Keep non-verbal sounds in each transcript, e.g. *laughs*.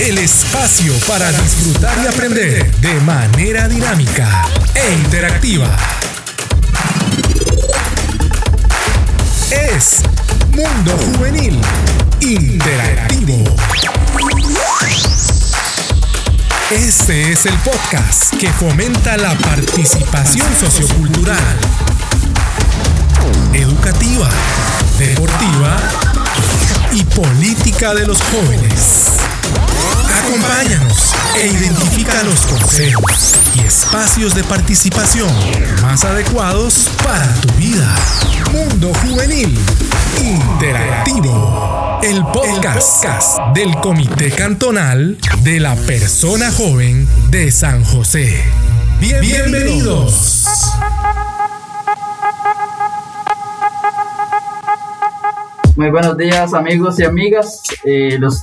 El espacio para disfrutar y aprender de manera dinámica e interactiva. Es Mundo Juvenil Interactivo. Este es el podcast que fomenta la participación sociocultural, educativa, deportiva y política de los jóvenes. Acompáñanos e identifica los consejos y espacios de participación más adecuados para tu vida. Mundo Juvenil Interactivo. El podcast del Comité Cantonal de la Persona Joven de San José. Bienvenidos. Muy buenos días amigos y amigas. Eh, los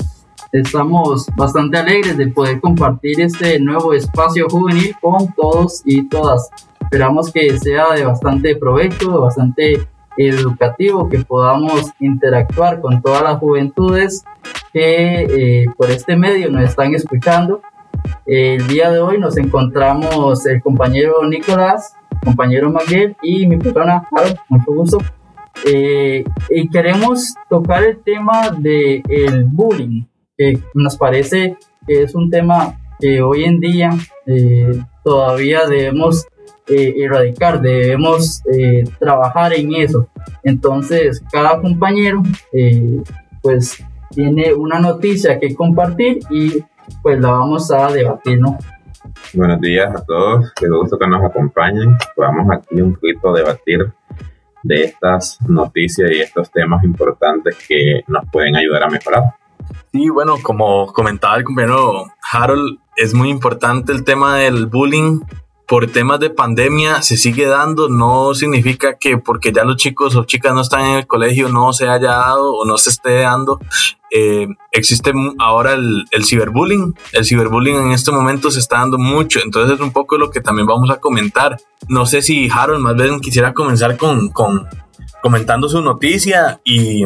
estamos bastante alegres de poder compartir este nuevo espacio juvenil con todos y todas. Esperamos que sea de bastante provecho, bastante educativo, que podamos interactuar con todas las juventudes que eh, por este medio nos están escuchando. El día de hoy nos encontramos el compañero Nicolás, compañero Miguel y mi persona, Harold, mucho gusto. Eh, y queremos tocar el tema del el bullying nos parece que es un tema que hoy en día eh, todavía debemos eh, erradicar, debemos eh, trabajar en eso. Entonces, cada compañero pues tiene una noticia que compartir y pues la vamos a debatir, ¿no? Buenos días a todos, qué gusto que nos acompañen. Vamos aquí un poquito a debatir de estas noticias y estos temas importantes que nos pueden ayudar a mejorar. Sí, bueno, como comentaba el compañero Harold, es muy importante el tema del bullying. Por temas de pandemia se sigue dando, no significa que porque ya los chicos o chicas no están en el colegio no se haya dado o no se esté dando. Eh, existe ahora el, ciberbullying. El ciberbullying en este momento se está dando mucho, entonces es un poco lo que también vamos a comentar. No sé si Harold más bien quisiera comenzar con, con comentando su noticia y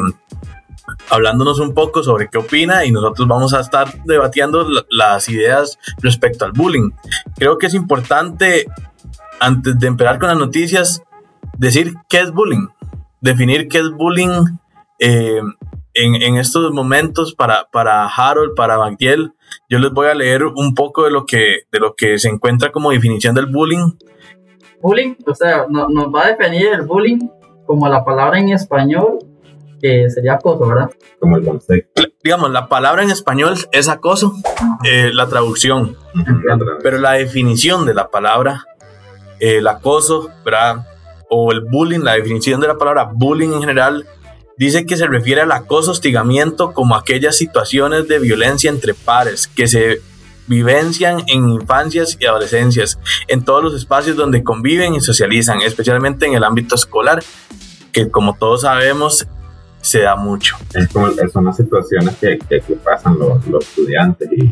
hablándonos un poco sobre qué opina y nosotros vamos a estar debatiendo las ideas respecto al bullying. Creo que es importante, antes de empezar con las noticias, decir qué es bullying, definir qué es bullying eh, en, estos momentos para, para Harold, para Magdiel. Yo les voy a leer un poco de lo que, de lo que se encuentra como definición del bullying. Bullying, o sea, nos va a definir el bullying como la palabra en español que sería acoso, ¿verdad? Como el concepto. Digamos, la palabra en español es acoso, eh, la traducción, pero la definición de la palabra, eh, el acoso, ¿verdad? O el bullying, la definición de la palabra bullying en general, dice que se refiere al acoso, hostigamiento como aquellas situaciones de violencia entre pares que se vivencian en infancias y adolescencias, en todos los espacios donde conviven y socializan, especialmente en el ámbito escolar, que como todos sabemos se da mucho. Es como, son las situaciones que, que, pasan los, los, estudiantes y,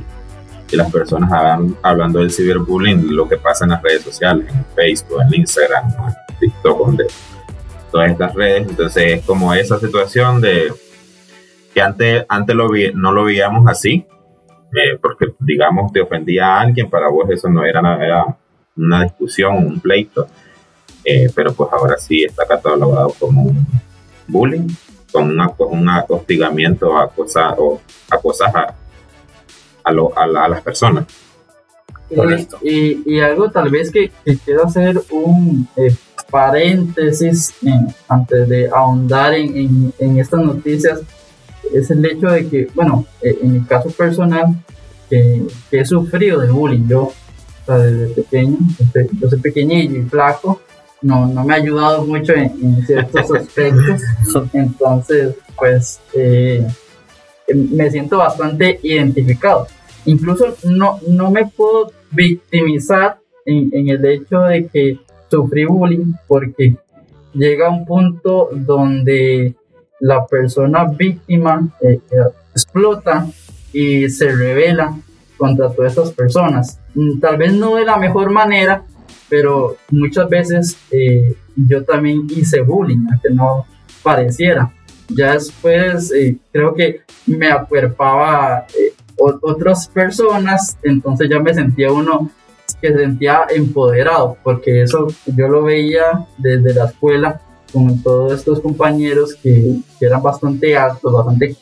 y las personas hablando del ciberbullying, lo que pasa en las redes sociales, en Facebook, en Instagram, en TikTok, donde todas estas redes. Entonces es como esa situación de que antes, antes no lo veíamos así, eh, porque digamos te ofendía a alguien, para vos eso no era, era una discusión, un pleito, eh, pero pues ahora sí está catalogado como un bullying con un hostigamiento a cosas o a, a, las personas. Y, algo tal vez que, quiero hacer un eh, paréntesis eh, antes de ahondar en, estas noticias es el hecho de que, bueno, eh, en mi caso personal, que he sufrido de bullying, yo desde pequeño, yo soy pequeñillo y flaco, no, no me ha ayudado mucho en, ciertos aspectos. *laughs* Entonces, pues eh, me siento bastante identificado. Incluso no, no me puedo victimizar en, el hecho de que sufrí bullying porque llega un punto donde la persona víctima eh, explota y se revela contra todas estas personas. Mm, tal vez no de la mejor manera, pero muchas veces eh, yo también hice bullying, aunque no pareciera. Ya después eh, creo que me acuerpaba eh, otras personas, entonces ya me sentía uno que se sentía empoderado, porque eso yo lo veía desde la escuela con todos estos compañeros que, eran bastante altos, bastante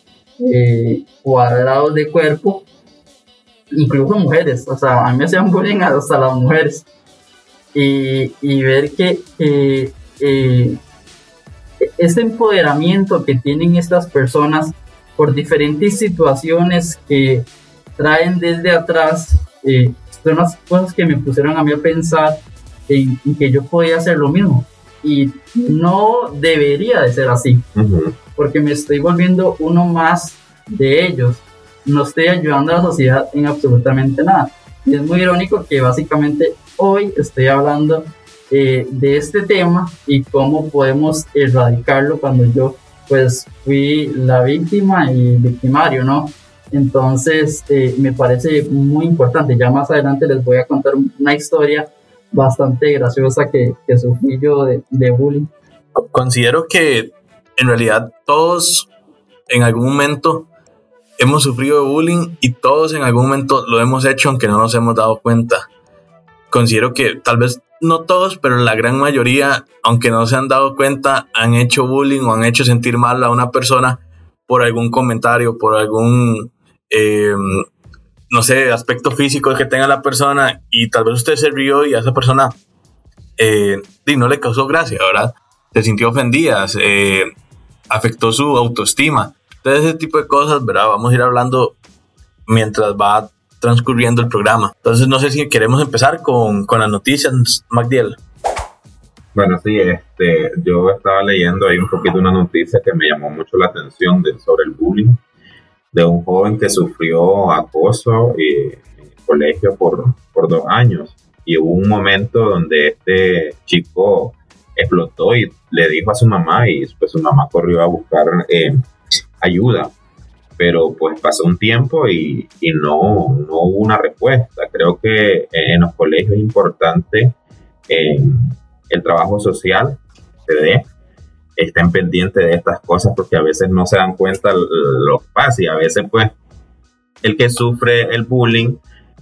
eh, cuadrados de cuerpo, incluso mujeres, o sea, a mí me hacían bullying hasta las mujeres. Y, y ver que eh, este empoderamiento que tienen estas personas por diferentes situaciones que traen desde atrás, eh, son las cosas que me pusieron a mí a pensar en, que yo podía hacer lo mismo. Y no debería de ser así, porque me estoy volviendo uno más de ellos. No estoy ayudando a la sociedad en absolutamente nada. Y es muy irónico que básicamente hoy estoy hablando eh, de este tema y cómo podemos erradicarlo cuando yo pues fui la víctima y victimario, ¿no? Entonces eh, me parece muy importante. Ya más adelante les voy a contar una historia bastante graciosa que, sufrí yo de, de bullying. Considero que en realidad todos en algún momento hemos sufrido bullying y todos en algún momento lo hemos hecho aunque no nos hemos dado cuenta. Considero que tal vez no todos, pero la gran mayoría, aunque no se han dado cuenta, han hecho bullying o han hecho sentir mal a una persona por algún comentario, por algún, eh, no sé, aspecto físico que tenga la persona y tal vez usted se rió y a esa persona eh, no le causó gracia, ¿verdad? Se sintió ofendida, afectó su autoestima. Entonces ese tipo de cosas, ¿verdad? Vamos a ir hablando mientras va transcurriendo el programa. Entonces, no sé si queremos empezar con, con las noticias, Magdiel. Bueno, sí, este, yo estaba leyendo ahí un poquito una noticia que me llamó mucho la atención de, sobre el bullying de un joven que sufrió acoso eh, en el colegio por, por dos años. Y hubo un momento donde este chico explotó y le dijo a su mamá y pues su mamá corrió a buscar eh, ayuda pero pues pasó un tiempo y, no, hubo una respuesta. Creo que en los colegios es importante eh, el trabajo social se dé, estén pendientes de estas cosas porque a veces no se dan cuenta lo que pasa y a veces pues el que sufre el bullying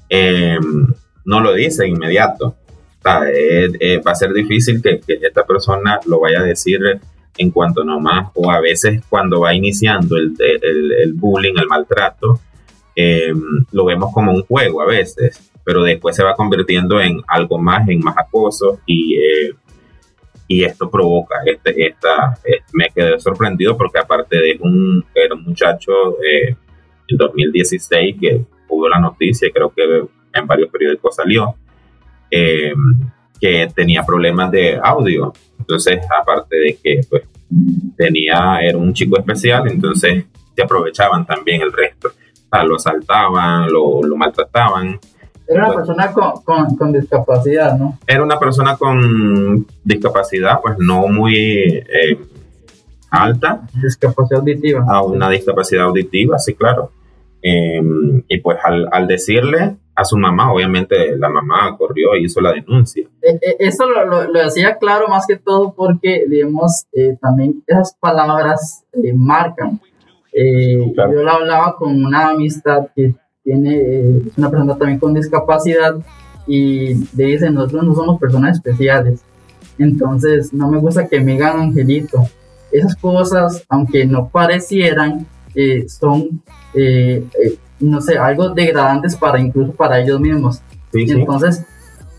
eh, no lo dice inmediato. Va a ser difícil que, que, esta persona lo vaya a decir en cuanto nomás, o a veces cuando va iniciando el, el, bullying, el maltrato, eh, lo vemos como un juego a veces, pero después se va convirtiendo en algo más, en más acoso y, eh, y esto provoca, este, esta, eh, me quedé sorprendido porque aparte de un, era un muchacho en 2016 que hubo la noticia, creo que en varios periódicos salió, que tenía problemas de audio entonces, aparte de que pues, tenía, era un chico especial, entonces se aprovechaban también el resto. O sea, lo asaltaban, lo, lo maltrataban. Era una persona con, con, con, discapacidad, ¿no? Era una persona con discapacidad, pues no muy eh, alta. Discapacidad auditiva. A una discapacidad auditiva, sí, claro. Eh, y pues al, al decirle, a su mamá, obviamente la mamá corrió y hizo la denuncia. Eh, eh, eso lo, lo, hacía claro más que todo porque, digamos, eh, también esas palabras marcan. Yo lo hablaba con una amistad que tiene, una persona también con discapacidad y le dice, nosotros no somos personas especiales. Entonces, no me gusta que me digan angelito. Esas cosas, aunque no parecieran, son no sé, algo degradantes para incluso para ellos mismos. Entonces,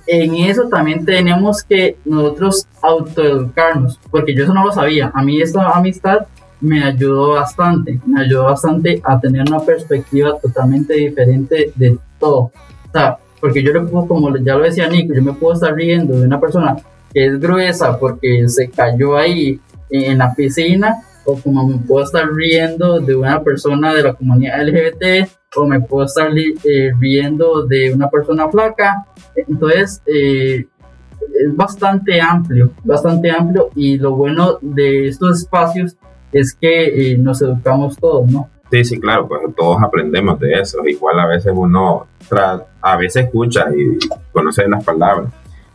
en eso también tenemos que nosotros autoeducarnos, porque yo eso no lo sabía. A mí esta amistad me ayudó bastante, me ayudó bastante a tener una perspectiva totalmente diferente de todo. O sea, porque yo le puedo, como ya lo decía Nico, yo me puedo estar riendo de una persona que es gruesa porque se cayó ahí en la piscina, o como me puedo estar riendo de una persona de la comunidad LGBT o me puedo estar eh, riendo de una persona flaca. Entonces, eh, es bastante amplio, bastante amplio y lo bueno de estos espacios es que eh, nos educamos todos, ¿no? Sí, sí, claro, pues todos aprendemos de eso. Igual a veces uno a veces escucha y conoce las palabras,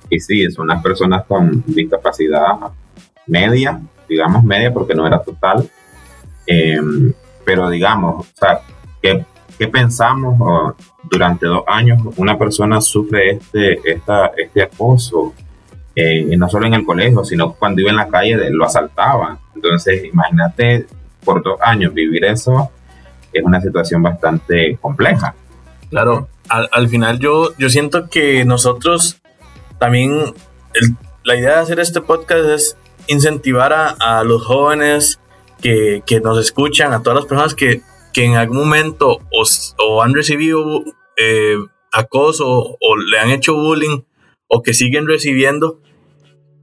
y sí, son unas personas con discapacidad media, digamos media porque no era total, em, pero digamos, o sea, ¿qué, qué pensamos durante dos años una persona sufre este, esta, este acoso? Eh, no solo en el colegio, sino cuando iba en la calle lo asaltaban. Entonces, imagínate por dos años vivir eso, es una situación bastante compleja. Claro, al, al final yo, yo siento que nosotros también la idea de hacer este podcast es incentivar a, los jóvenes que, nos escuchan, a todas las personas que, en algún momento o, han recibido eh, acoso o le han hecho bullying o que siguen recibiendo,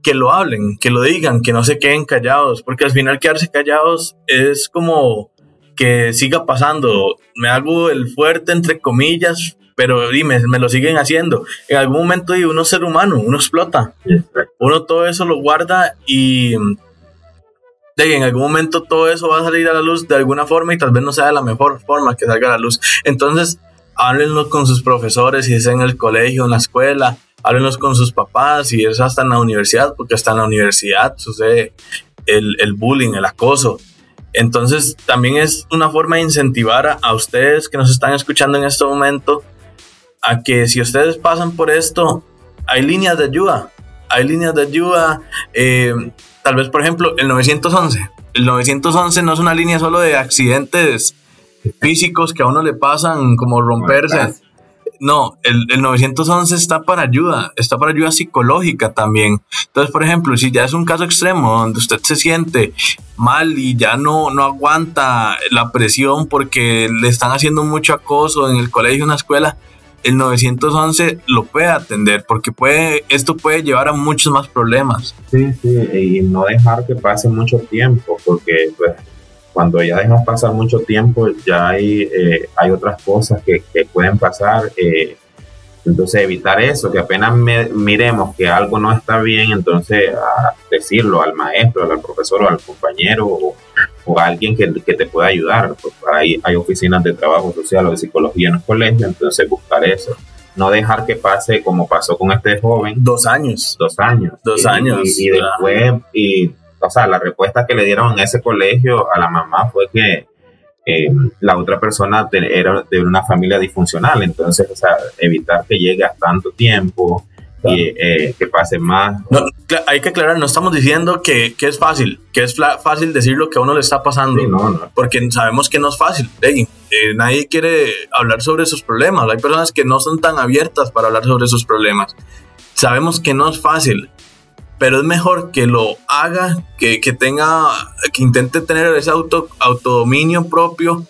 que lo hablen, que lo digan, que no se queden callados, porque al final quedarse callados es como que siga pasando. Me hago el fuerte, entre comillas, pero dime, me lo siguen haciendo. En algún momento uno es ser humano, uno explota. Uno todo eso lo guarda y de, en algún momento todo eso va a salir a la luz de alguna forma y tal vez no sea de la mejor forma que salga a la luz. Entonces, háblenlo con sus profesores, si es en el colegio, en la escuela, háblenlos con sus papás, si es hasta en la universidad, porque hasta en la universidad sucede el, el bullying, el acoso. Entonces, también es una forma de incentivar a, a ustedes que nos están escuchando en este momento a que si ustedes pasan por esto, hay líneas de ayuda. Hay líneas de ayuda. Eh, tal vez, por ejemplo, el 911. El 911 no es una línea solo de accidentes físicos que a uno le pasan, como romperse. No, el, el, 911 está para ayuda, está para ayuda psicológica también. Entonces, por ejemplo, si ya es un caso extremo donde usted se siente mal y ya no, no aguanta la presión porque le están haciendo mucho acoso en el colegio, en la escuela, el 911 lo puede atender, porque puede, esto puede llevar a muchos más problemas. Sí, sí, y no dejar que pase mucho tiempo, porque pues, cuando ya dejas pasar mucho tiempo, ya hay, eh, hay otras cosas que, que pueden pasar. Eh, entonces evitar eso, que apenas miremos que algo no está bien, entonces decirlo al maestro, al profesor o al compañero o, a alguien que, que, te pueda ayudar. Pues ahí hay oficinas de trabajo social o de psicología en los colegios, entonces buscar eso. No dejar que pase como pasó con este joven. Dos años. Dos años. Dos años. Y, y después, y, o sea, la respuesta que le dieron en ese colegio a la mamá fue que eh, la otra persona era de una familia disfuncional, entonces, o sea, evitar que llegue a tanto tiempo y eh, que pase más. hay que aclarar, no estamos diciendo que, que es fácil, que es fácil decir lo que a uno le está pasando, porque sabemos que no es fácil. Eh, nadie quiere hablar sobre sus problemas, hay personas que no son tan abiertas para hablar sobre sus problemas. Sabemos que no es fácil, pero es mejor que lo haga, que, tenga, que intente tener ese auto, autodominio propio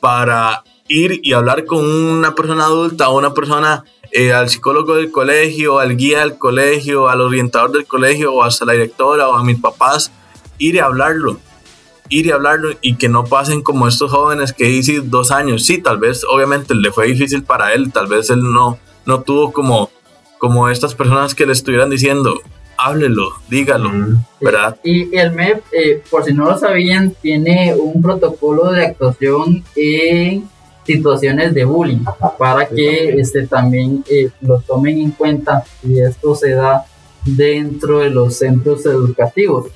para ir y hablar con una persona adulta o una persona, eh, al psicólogo del colegio, al guía del colegio, al orientador del colegio o hasta la directora o a mis papás, ir y hablarlo, ir y hablarlo y que no pasen como estos jóvenes que hice dos años. Sí, tal vez obviamente le fue difícil para él, tal vez él no, no tuvo como, como estas personas que le estuvieran diciendo, háblelo, dígalo, ¿verdad? Y el MEP, eh, por si no lo sabían, tiene un protocolo de actuación en situaciones de bullying para que este, también eh, lo tomen en cuenta y esto se da dentro de los centros educativos.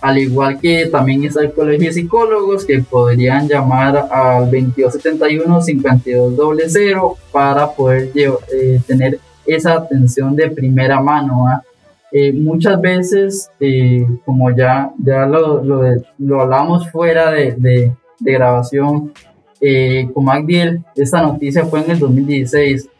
Al igual que también está el Colegio de Psicólogos que podrían llamar al 2271-5200 para poder eh, tener esa atención de primera mano. ¿ah? Eh, muchas veces, eh, como ya, ya lo, lo, lo hablamos fuera de, de, grabación, eh, con Magdiel, esta noticia fue en el 2016,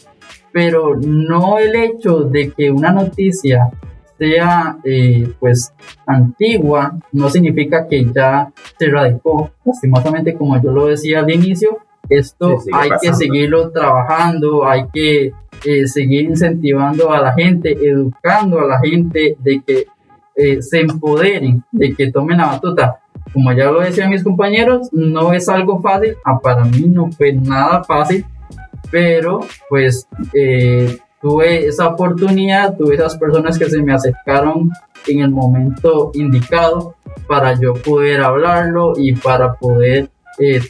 pero no el hecho de que una noticia sea eh, pues antigua no significa que ya se radicó. Lastimosamente, como yo lo decía al inicio, esto hay que seguirlo trabajando, hay que eh, seguir incentivando a la gente, educando a la gente de que eh, se empoderen, de que tomen la batuta. Como ya lo decían mis compañeros, no es algo fácil, ah, para mí no fue nada fácil, pero pues eh, tuve esa oportunidad, tuve esas personas que se me acercaron en el momento indicado para yo poder hablarlo y para poder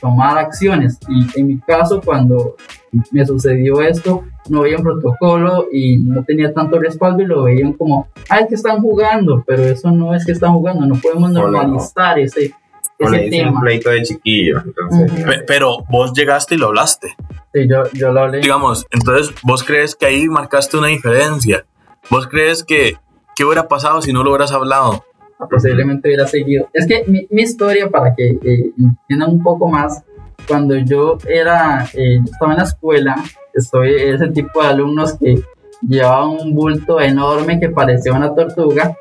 tomar acciones. Y en mi caso, cuando me sucedió esto, no había un protocolo y no tenía tanto respaldo y lo veían como, ay, que están jugando, pero eso no es que están jugando, no podemos normalizar ese, ese tema. un pleito de chiquillos. Entonces, Pero vos llegaste y lo hablaste. Sí, yo, yo lo hablé. Digamos, entonces vos crees que ahí marcaste una diferencia. ¿Vos crees que qué hubiera pasado si no lo hubieras hablado? Posiblemente hubiera seguido. Es que mi, mi historia, para que eh, entiendan un poco más, cuando yo era, eh, estaba en la escuela, soy ese tipo de alumnos que llevaban un bulto enorme que parecía una tortuga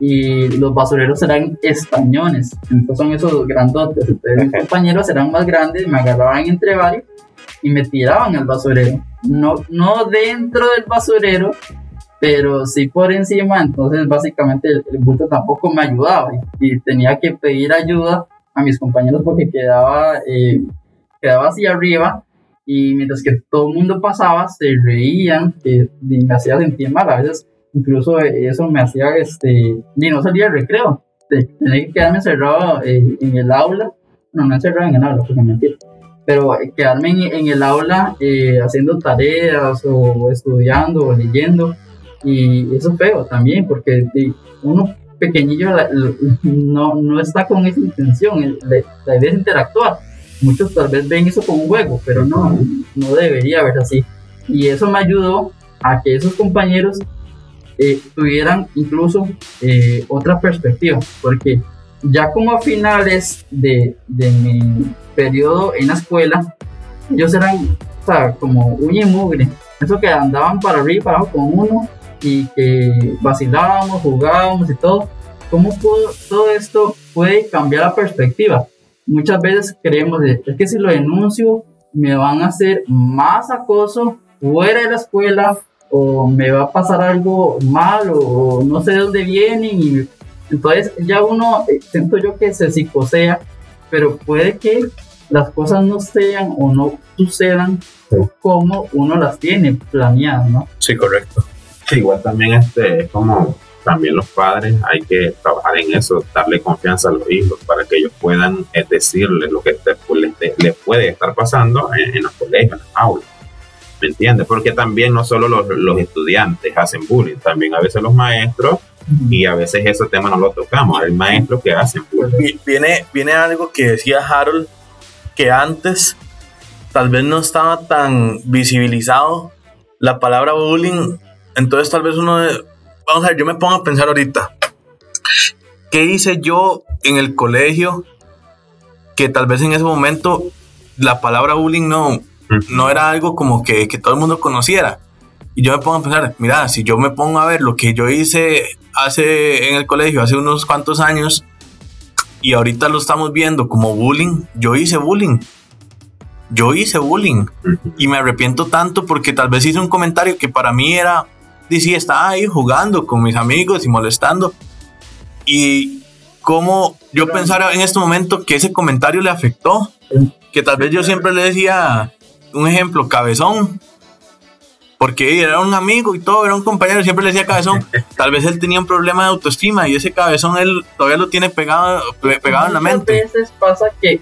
y los basureros eran estañones, entonces son esos grandotes. Entonces mis compañeros eran más grandes, me agarraban entre varios y me tiraban al basurero. No, no dentro del basurero, pero sí por encima, entonces básicamente el, bulto tampoco me ayudaba y, tenía que pedir ayuda a mis compañeros porque quedaba, eh, quedaba hacia arriba y mientras que todo el mundo pasaba se reían y me hacía sentir mal, a veces incluso eso me hacía, este, y no salía al recreo, tenía que quedarme encerrado eh, en el aula, no, no encerrado en el aula, porque mentira. Pero quedarme en, en el aula eh, haciendo tareas o estudiando o leyendo. Y eso es feo también porque uno pequeñillo no, no está con esa intención, la, idea es interactuar. Muchos tal vez ven eso como un juego, pero no, no debería haber así. Y eso me ayudó a que esos compañeros eh, tuvieran incluso eh, otra perspectiva, porque ya como a finales de, de, mi periodo en la escuela, ellos eran o sea, como uña y mugre, eso que andaban para arriba y para abajo con uno, y que vacilábamos, jugábamos y todo, ¿cómo puedo, todo esto puede cambiar la perspectiva? Muchas veces creemos, es que si lo denuncio, me van a hacer más acoso fuera de la escuela o me va a pasar algo mal o no sé de dónde vienen y entonces ya uno eh, siento yo que se psicosea pero puede que las cosas no sean o no sucedan como uno las tiene planeadas, ¿no? Sí, correcto igual también este, es como también los padres hay que trabajar en eso, darle confianza a los hijos para que ellos puedan eh, decirles lo que les, puede estar pasando en, los colegios, en las aulas. ¿Me entiendes? Porque también no solo los, los, estudiantes hacen bullying, también a veces los maestros y a veces ese tema no lo tocamos, hay maestros que hacen bullying. Viene, viene algo que decía Harold, que antes tal vez no estaba tan visibilizado la palabra bullying entonces tal vez uno, vamos a ver, yo me pongo a pensar ahorita, ¿qué hice yo en el colegio que tal vez en ese momento la palabra bullying no, no era algo como que, que todo el mundo conociera? Y yo me pongo a pensar, mira, si yo me pongo a ver lo que yo hice hace en el colegio hace unos cuantos años y ahorita lo estamos viendo como bullying, yo hice bullying. Yo hice bullying y me arrepiento tanto porque tal vez hice un comentario que para mí era y sí, estaba ahí jugando con mis amigos y molestando. Y cómo yo pensara en este momento que ese comentario le afectó. Que tal vez yo siempre le decía, un ejemplo, cabezón. Porque era un amigo y todo, era un compañero, siempre le decía cabezón. *laughs* Tal vez él tenía un problema de autoestima y ese cabezón él todavía lo tiene pegado, pegado en la mente. A veces pasa que,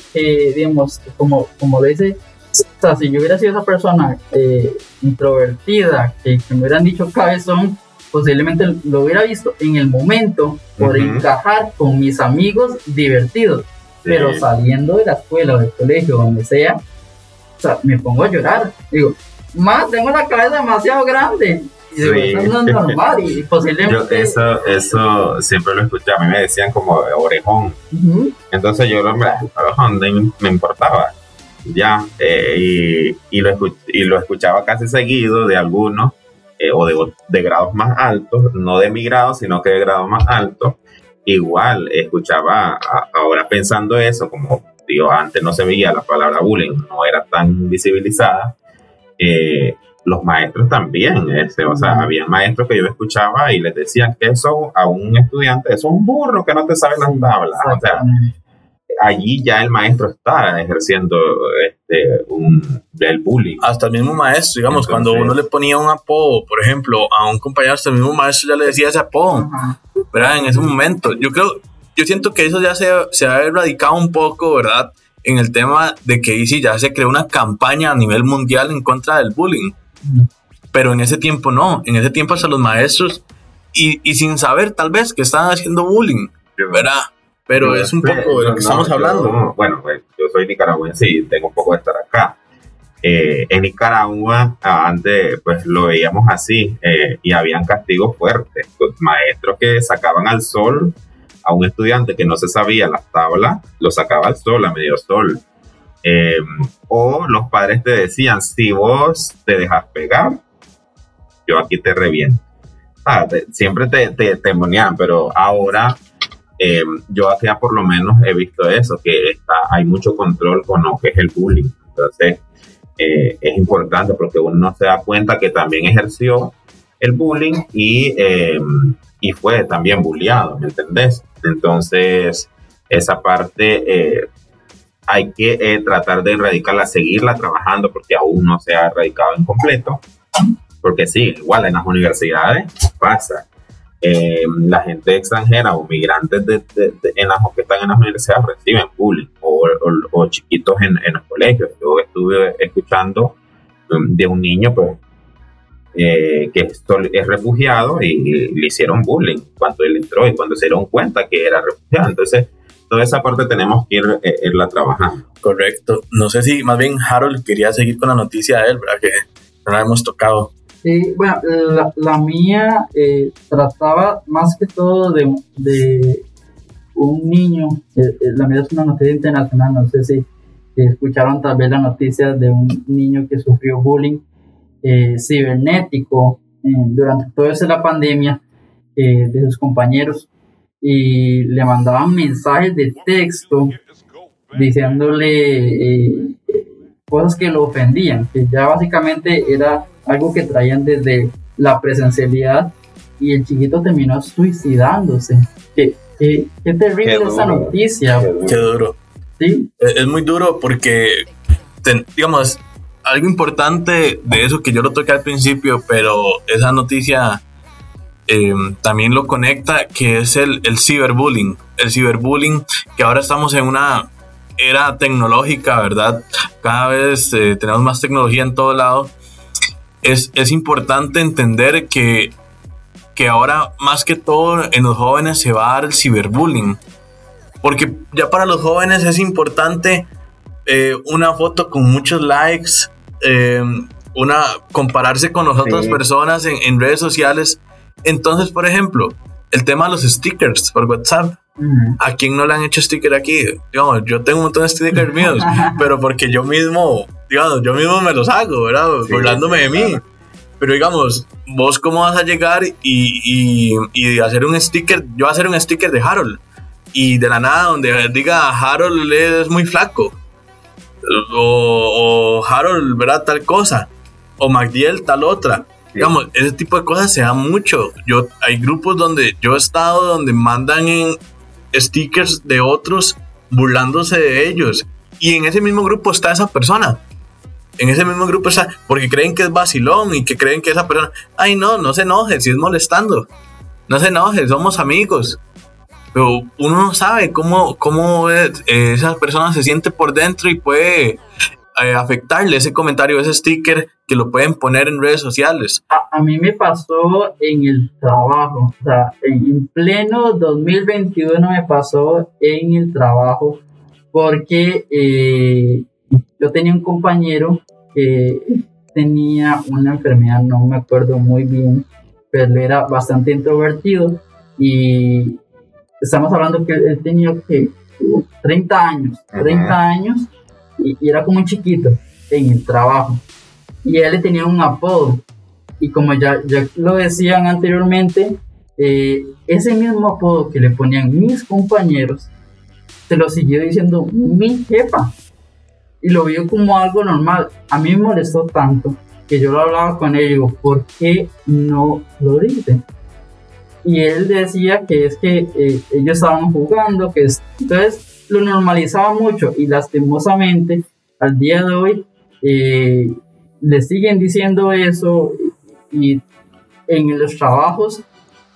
digamos, como, como dice, o sea, si yo hubiera sido esa persona eh, introvertida, que, me hubieran dicho cabezón, posiblemente lo hubiera visto en el momento por encajar con mis amigos divertidos. Pero saliendo de la escuela o del colegio, donde sea, o sea, me pongo a llorar. Digo, más, tengo la cabeza demasiado grande. Y eso no es normal y *laughs* posiblemente... eso, eso siempre lo escuché, a mí me decían como orejón. Entonces yo, lo me, me importaba ya, eh, y, lo y lo escuchaba casi seguido de algunos, eh, o de, grados más altos, no de mi grado, sino que de grados más altos. Igual escuchaba, ahora pensando eso, como digo, antes no se veía la palabra bullying, no era tan visibilizada, eh, los maestros también, este, o sea, había maestros que yo escuchaba y les decían que eso a un estudiante, eso es un burro que no te sabe las tablas, o sea, allí ya el maestro está ejerciendo este, un, del bullying. Hasta el mismo maestro, digamos, cuando uno le ponía un apodo, por ejemplo, a un compañero, hasta el mismo maestro ya le decía ese apodo, ¿verdad? En ese momento, yo creo, yo siento que eso ya se, se ha erradicado un poco, ¿verdad? en el tema de que sí, ya se creó una campaña a nivel mundial en contra del bullying. Pero en ese tiempo no, en ese tiempo hasta los maestros, y, y sin saber tal vez que estaban haciendo bullying, ¿verdad? Pero es un poco de lo que estamos hablando. bueno, pues, yo soy nicaragüense y tengo un poco de estar acá. Eh, en Nicaragua antes pues lo veíamos así eh, y habían castigos fuertes, maestros que sacaban al sol a un estudiante que no se sabía las tablas, lo sacaba al sol, a medio sol. Eh, o los padres te decían, si vos te dejas pegar, yo aquí te reviento. siempre te, te, pero ahora yo aquí por lo menos he visto eso, que está, hay mucho control con lo que es el bullying. Entonces, eh, es importante porque uno no se da cuenta que también ejerció el bullying y, eh, y fue también bulliado, ¿me entendés? Entonces, esa parte eh, hay que tratar de erradicarla, seguirla trabajando porque aún no se ha erradicado en completo. Porque sí, igual en las universidades pasa. Eh, la gente extranjera o migrantes de, en las, que están en las universidades reciben bullying o, o, chiquitos en, en, los colegios. Yo estuve escuchando um, de un niño pues, eh, que es refugiado y, le hicieron bullying cuando él entró y cuando se dieron cuenta que era refugiado. Entonces, toda esa parte tenemos que ir, eh, irla trabajando. Correcto. No sé si más bien Harold quería seguir con la noticia de él, ¿verdad? Que no la hemos tocado. Bueno, la, mía eh, trataba más que todo de, un niño, eh, eh, la mía es una noticia internacional, no sé si escucharon tal vez la noticia de un niño que sufrió bullying cibernético durante toda esa la pandemia de sus compañeros y le mandaban mensajes de texto diciéndole cosas que lo ofendían, que ya básicamente era algo que traían desde la presencialidad y el chiquito terminó suicidándose. Qué, qué, qué terrible esa noticia. Qué duro. Sí. Es muy duro porque, digamos, algo importante de eso que yo lo toqué al principio, pero esa noticia em, también lo conecta, que es el, el ciberbullying. El ciberbullying, que ahora estamos en una era tecnológica, ¿verdad? Cada vez eh, tenemos más tecnología en todo lado es, importante entender que, que ahora más que todo en los jóvenes se va a dar el ciberbullying. Porque ya para los jóvenes es importante eh, una foto con muchos likes, eh, una, compararse con las otras personas en, redes sociales. Entonces, por ejemplo, el tema de los stickers por WhatsApp. ¿A quién no le han hecho sticker aquí? Digamos, yo tengo un montón de stickers *laughs* míos, pero porque yo mismo digamos, yo mismo me los hago, ¿verdad? Burlándome de mí. Pero digamos, vos cómo vas a llegar y, y, hacer un sticker, yo voy a hacer un sticker de Harold. Y de la nada, donde diga Harold es muy flaco. O, Harold, ¿verdad? Tal cosa. O MacDiel, tal otra. Digamos, ese tipo de cosas se da mucho. Yo, hay grupos donde yo he estado donde mandan en stickers de otros burlándose de ellos. Y en ese mismo grupo está esa persona en ese mismo grupo está, porque creen que es vacilón y que creen que esa persona, ay no, no se enoje, si es molestando, no se enoje, somos amigos. Pero uno no sabe cómo, cómo eh, esa persona se siente por dentro y puede eh, afectarle ese comentario, ese sticker que lo pueden poner en redes sociales. A, mí me pasó en el trabajo, o sea, en pleno 2021 me pasó en el trabajo porque eh, yo tenía un compañero que tenía una enfermedad, no me acuerdo muy bien, pero era bastante introvertido y estamos hablando que él tenía que 30 años, 30 años y, era como un chiquito en el trabajo y él le tenía un apodo y como ya, ya lo decían anteriormente, eh, ese mismo apodo que le ponían mis compañeros, se lo siguió diciendo mi jefa y lo vio como algo normal. A mí me molestó tanto que yo lo hablaba con él y digo, ¿por qué no lo dice? Y él decía que es que eh, ellos estaban jugando, que es... entonces lo normalizaba mucho y lastimosamente al día de hoy eh, le siguen diciendo eso y en los trabajos,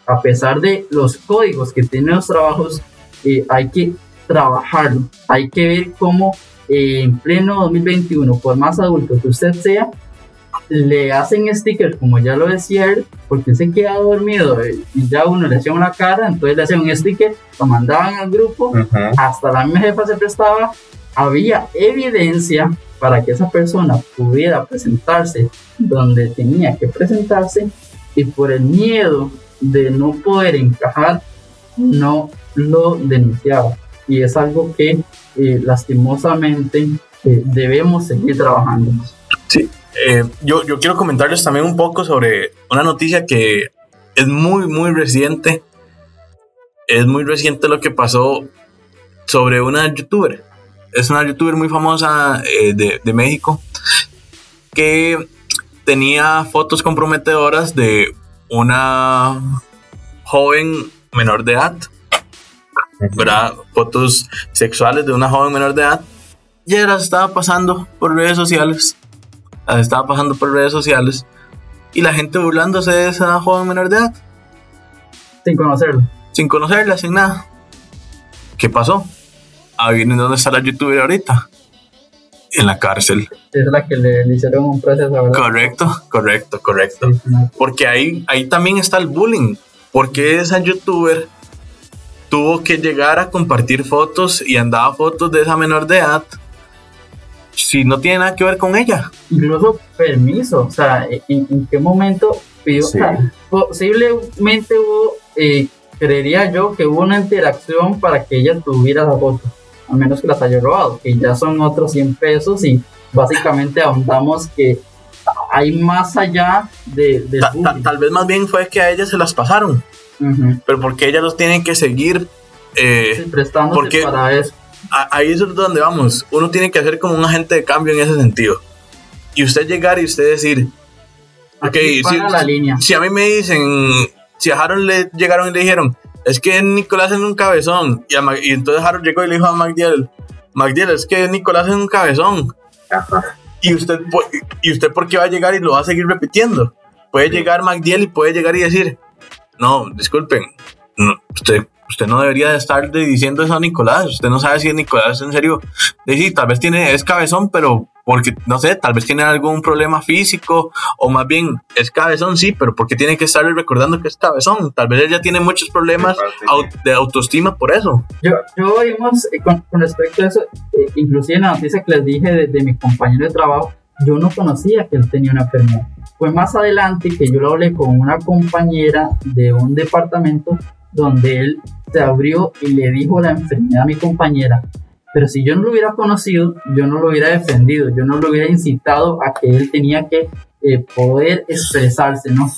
a pesar de los códigos que tienen los trabajos, eh, hay que trabajarlo. Hay que ver cómo eh, en pleno 2021, por más adulto que usted sea, le hacen stickers, como ya lo decía él, porque se queda dormido y ya uno le hacía una cara, entonces le hacían un sticker, lo mandaban al grupo, hasta la misma jefa se prestaba, había evidencia para que esa persona pudiera presentarse donde tenía que presentarse y por el miedo de no poder encajar, no lo denunciaba. Y es algo que eh, lastimosamente eh, debemos seguir trabajando. Sí, eh, yo, yo quiero comentarles también un poco sobre una noticia que es muy, muy reciente. Es muy reciente lo que pasó sobre una youtuber. Es una youtuber muy famosa eh, de, de México que tenía fotos comprometedoras de una joven menor de edad, ¿verdad? Fotos sexuales de una joven menor de edad. Y las estaba pasando por redes sociales estaba pasando por redes sociales y la gente burlándose de esa joven menor de edad. Sin conocerla. Sin conocerla, sin nada. ¿Qué pasó? viene dónde está la youtuber ahorita. En la cárcel. Es la que le, hicieron un proceso, ¿verdad? Correcto, correcto, correcto. Porque ahí, ahí también está el bullying. Porque esa youtuber tuvo que llegar a compartir fotos y andaba fotos de esa menor de edad si no tiene nada que ver con ella. Incluso permiso, o sea, ¿en, qué momento pidió? posiblemente hubo, eh, creería yo, que hubo una interacción para que ella tuviera la foto, a menos que las haya robado, que ya son otros 100 pesos y básicamente ahondamos que hay más allá de... tal vez más bien fue que a ella se las pasaron, pero porque ella los tiene que seguir... Eh, prestándose para eso ahí es donde vamos. Uno tiene que hacer como un agente de cambio en ese sentido. Y usted llegar y usted decir, ok, si, a mí me dicen, si a Harold le llegaron y le dijeron, es que Nicolás es un cabezón, y, entonces Harold llegó y le dijo a MacDiel, MacDiel, es que Nicolás es un cabezón. Y usted, y usted, ¿por qué va a llegar y lo va a seguir repitiendo? Puede llegar MacDiel y puede llegar y decir, no, disculpen, usted usted no debería de estar diciendo eso a Nicolás. Usted no sabe si es Nicolás en serio. Sí, tal vez tiene, es cabezón, pero porque, no sé, tal vez tiene algún problema físico o más bien es cabezón, sí, pero porque tiene que estar recordando que es cabezón. Tal vez ella tiene muchos problemas de autoestima por eso. Yo, yo oímos eh, con, respecto a eso, eh, inclusive en la noticia que les dije de, de mi compañero de trabajo, yo no conocía que él tenía una enfermedad. Fue más adelante que yo lo hablé con una compañera de un departamento donde él se abrió y le dijo la enfermedad a mi compañera. Pero si yo no lo hubiera conocido, yo no lo hubiera defendido, yo no lo hubiera incitado a que él tenía que eh, poder expresarse, ¿no?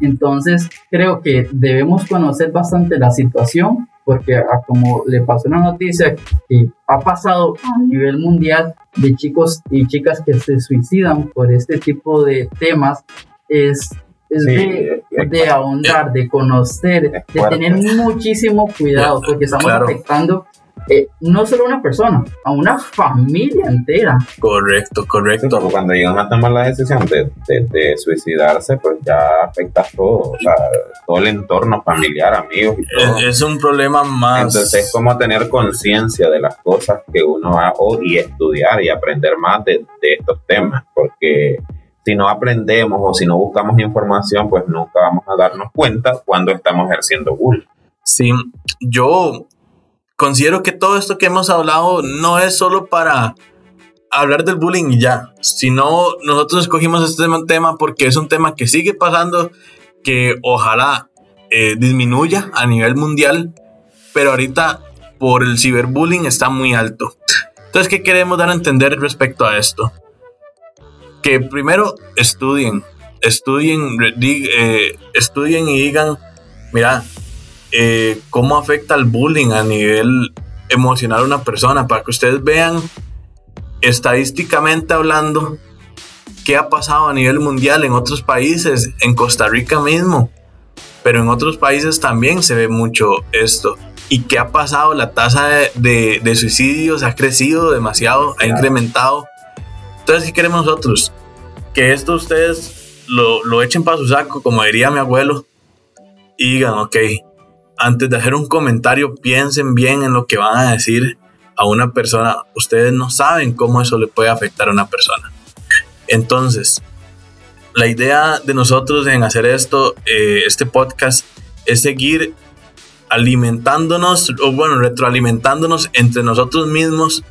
Entonces, creo que debemos conocer bastante la situación, porque como le pasó una noticia que ha pasado a nivel mundial de chicos y chicas que se suicidan por este tipo de temas, es es de, ahondar, de conocer, de tener muchísimo cuidado, porque estamos afectando eh, no solo a una persona, a una familia entera. Correcto, correcto. cuando llegan a tomar la decisión de, de, suicidarse, pues ya afecta todo, o sea, todo el entorno familiar, amigos y todo. Es, un problema más. Entonces es como tener conciencia de las cosas que uno va y estudiar y aprender más de, de estos temas, porque si no aprendemos o si no buscamos información, pues nunca vamos a darnos cuenta cuando estamos ejerciendo bullying. Sí, yo considero que todo esto que hemos hablado no es solo para hablar del bullying y ya, sino nosotros escogimos este tema porque es un tema que sigue pasando, que ojalá eh, disminuya a nivel mundial, pero ahorita por el ciberbullying está muy alto. Entonces, ¿qué queremos dar a entender respecto a esto? Que primero estudien, estudien, eh, estudien y digan, mira, eh, cómo afecta el bullying a nivel emocional a una persona, para que ustedes vean estadísticamente hablando qué ha pasado a nivel mundial en otros países, en Costa Rica mismo, pero en otros países también se ve mucho esto. ¿Y qué ha pasado? La tasa de, de suicidios ha crecido demasiado, ha incrementado entonces, ¿qué queremos nosotros? Que esto ustedes lo, lo echen para su saco, como diría mi abuelo, y digan, ok, antes de hacer un comentario, piensen bien en lo que van a decir a una persona. Ustedes no saben cómo eso le puede afectar a una persona. Entonces, la idea de nosotros en hacer esto, eh, este podcast, es seguir alimentándonos, o bueno, retroalimentándonos entre nosotros mismos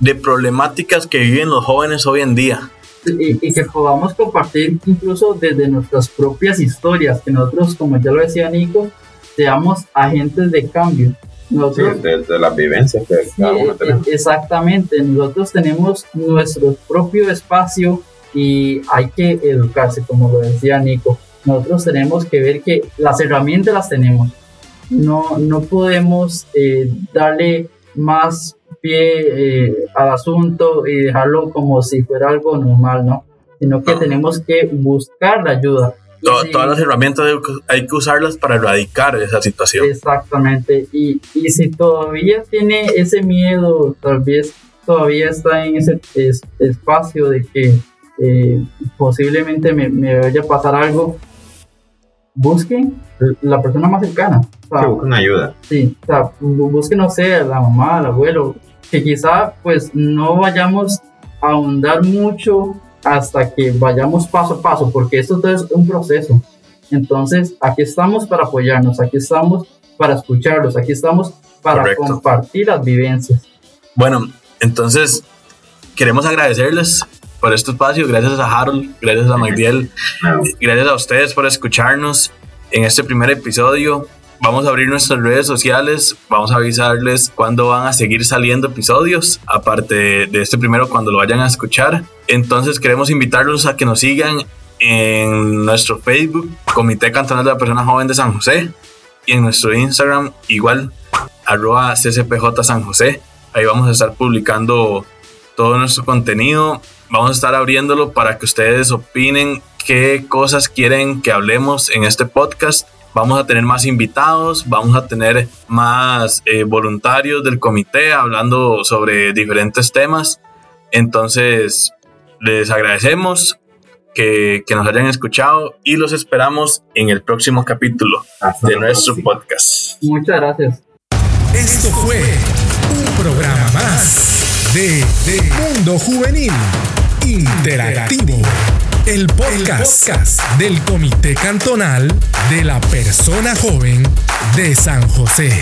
de problemáticas que viven los jóvenes hoy en día. Y, que podamos compartir incluso desde nuestras propias historias, que nosotros, como ya lo decía Nico, seamos agentes de cambio. Nosotros, desde las vivencias que cada uno tenemos. Exactamente, nosotros tenemos nuestro propio espacio y hay que educarse, como lo decía Nico. Nosotros tenemos que ver que las herramientas las tenemos. No, no podemos eh, darle más pie eh, al asunto y dejarlo como si fuera algo normal, ¿no? Sino que tenemos que buscar la ayuda. todas las herramientas hay que usarlas para erradicar esa situación. Exactamente. Y, y si todavía tiene ese miedo, tal vez todavía está en ese espacio de que eh, posiblemente me, me, vaya a pasar algo, busquen la persona más cercana. busquen ayuda. Sí, o sea, busquen, no sé, a la mamá, al abuelo, que quizá pues no vayamos a ahondar mucho hasta que vayamos paso a paso, porque esto es un proceso. Entonces, aquí estamos para apoyarnos, aquí estamos para escucharlos, aquí estamos para compartir las vivencias. Bueno, entonces queremos agradecerles por este espacio, gracias a Harold, gracias a Magdiel, *laughs* gracias a ustedes por escucharnos en este primer episodio. Vamos a abrir nuestras redes sociales, vamos a avisarles cuándo van a seguir saliendo episodios, aparte de este primero cuando lo vayan a escuchar. Entonces queremos invitarlos a que nos sigan en nuestro Facebook, Comité Cantonal de la Persona Joven de San José, y en nuestro Instagram igual, arroba. Ahí vamos a estar publicando todo nuestro contenido. Vamos a estar abriéndolo para que ustedes opinen qué cosas quieren que hablemos en este podcast Vamos a tener más invitados, vamos a tener más eh, voluntarios del comité hablando sobre diferentes temas. Entonces, les agradecemos que, que, nos hayan escuchado y los esperamos en el próximo capítulo de nuestro podcast. Muchas gracias. Esto fue un programa más de, de Mundo Juvenil Interactivo el podcast, del Comité Cantonal de la Persona Joven de San José.